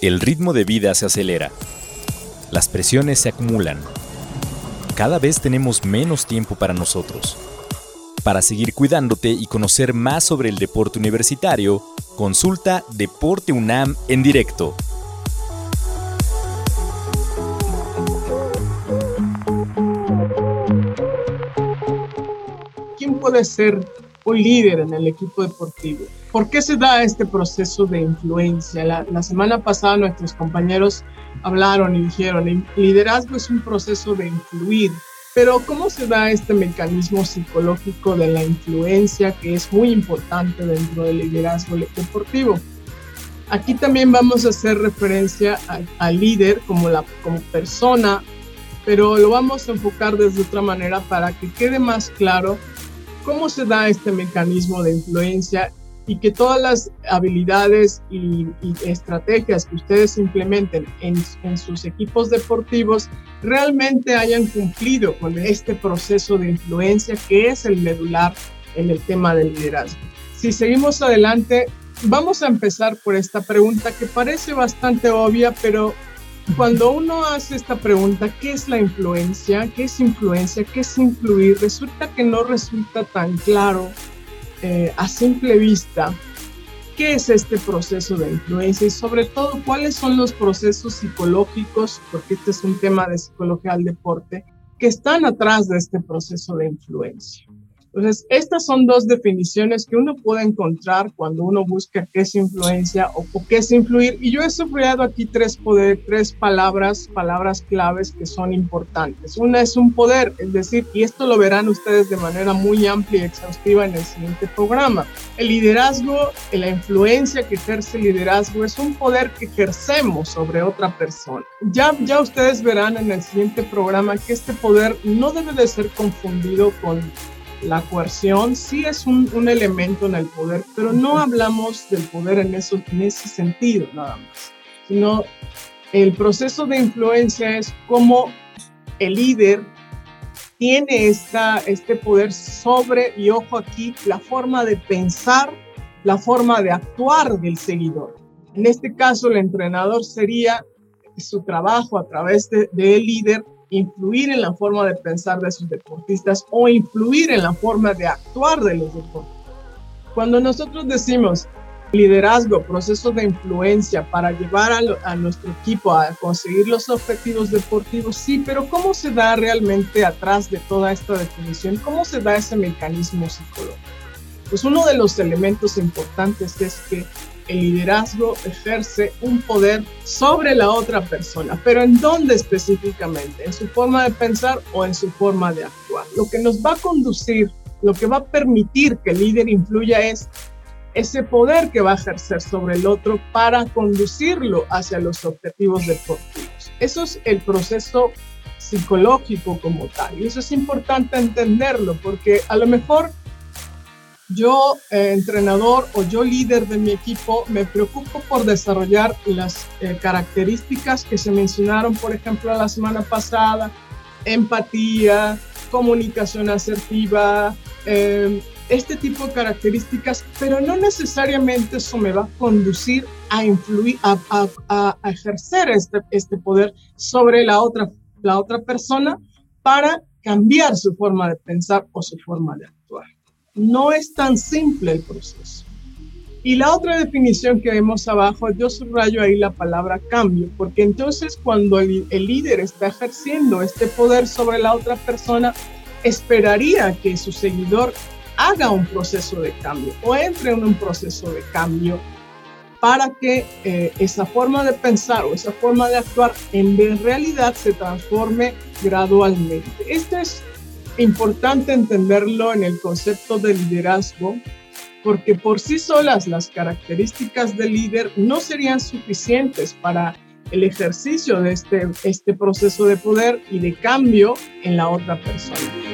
El ritmo de vida se acelera. Las presiones se acumulan. Cada vez tenemos menos tiempo para nosotros. Para seguir cuidándote y conocer más sobre el deporte universitario, consulta Deporte UNAM en directo. ¿Quién puede ser un líder en el equipo deportivo? ¿Por qué se da este proceso de influencia? La, semana pasada nuestros compañeros hablaron y dijeron, liderazgo es un proceso de influir, pero ¿cómo se da este mecanismo psicológico de la influencia que es muy importante dentro del liderazgo deportivo? Aquí también vamos a hacer referencia al líder como, la, como persona, pero lo vamos a enfocar desde otra manera para que quede más claro cómo se da este mecanismo de influencia y que todas las habilidades y, estrategias que ustedes implementen en, en, sus equipos deportivos realmente hayan cumplido con este proceso de influencia que es el medular en el tema del liderazgo. Si seguimos adelante, vamos a empezar por esta pregunta que parece bastante obvia, pero cuando uno hace esta pregunta, ¿qué es la influencia? ¿Qué es influencia? ¿Qué es influir? Resulta que no resulta tan claro eh, a simple vista qué es este proceso de influencia y sobre todo cuáles son los procesos psicológicos, porque este es un tema de psicología del deporte, que están atrás de este proceso de influencia. Entonces, estas son dos definiciones que uno puede encontrar cuando uno busca qué es influencia o, qué es influir. Y yo he subrayado aquí tres, poder, tres palabras, palabras claves que son importantes. Una es un poder, es decir, y esto lo verán ustedes de manera muy amplia y exhaustiva en el siguiente programa. El liderazgo, la influencia que ejerce el liderazgo es un poder que ejercemos sobre otra persona. Ya, ya ustedes verán en el siguiente programa que este poder no debe de ser confundido con la coerción sí es un, elemento en el poder, pero no hablamos del poder en, eso, en ese sentido nada más, sino el proceso de influencia es cómo el líder tiene esta, este poder sobre, y ojo aquí, la forma de pensar, la forma de actuar del seguidor. En este caso, el entrenador sería su trabajo a través del de líder influir en la forma de pensar de sus deportistas o influir en la forma de actuar de los deportistas. Cuando nosotros decimos liderazgo, proceso de influencia para llevar a, nuestro equipo a conseguir los objetivos deportivos, sí, pero ¿cómo se da realmente atrás de toda esta definición? ¿Cómo se da ese mecanismo psicológico? Pues uno de los elementos importantes es que el liderazgo ejerce un poder sobre la otra persona, pero ¿en dónde específicamente? ¿En su forma de pensar o en su forma de actuar? Lo que nos va a conducir, lo que va a permitir que el líder influya es ese poder que va a ejercer sobre el otro para conducirlo hacia los objetivos deportivos. Eso es el proceso psicológico como tal. Y eso es importante entenderlo porque a lo mejor yo, eh, entrenador o yo líder de mi equipo, me preocupo por desarrollar las eh, características que se mencionaron, por ejemplo, la semana pasada, empatía, comunicación asertiva, em, este tipo de características, pero no necesariamente eso me va a conducir a influir, a ejercer este, este poder sobre la otra, la otra persona para cambiar su forma de pensar o su forma de actuar. No es tan simple el proceso. Y la otra definición que vemos abajo, yo subrayo ahí la palabra cambio, porque entonces cuando el, líder está ejerciendo este poder sobre la otra persona, esperaría que su seguidor haga un proceso de cambio o entre en un proceso de cambio para que eh, esa forma de pensar o esa forma de actuar en realidad se transforme gradualmente. Este es importante entenderlo en el concepto de liderazgo, porque por sí solas las características del líder no serían suficientes para el ejercicio de este, este proceso de poder y de cambio en la otra persona.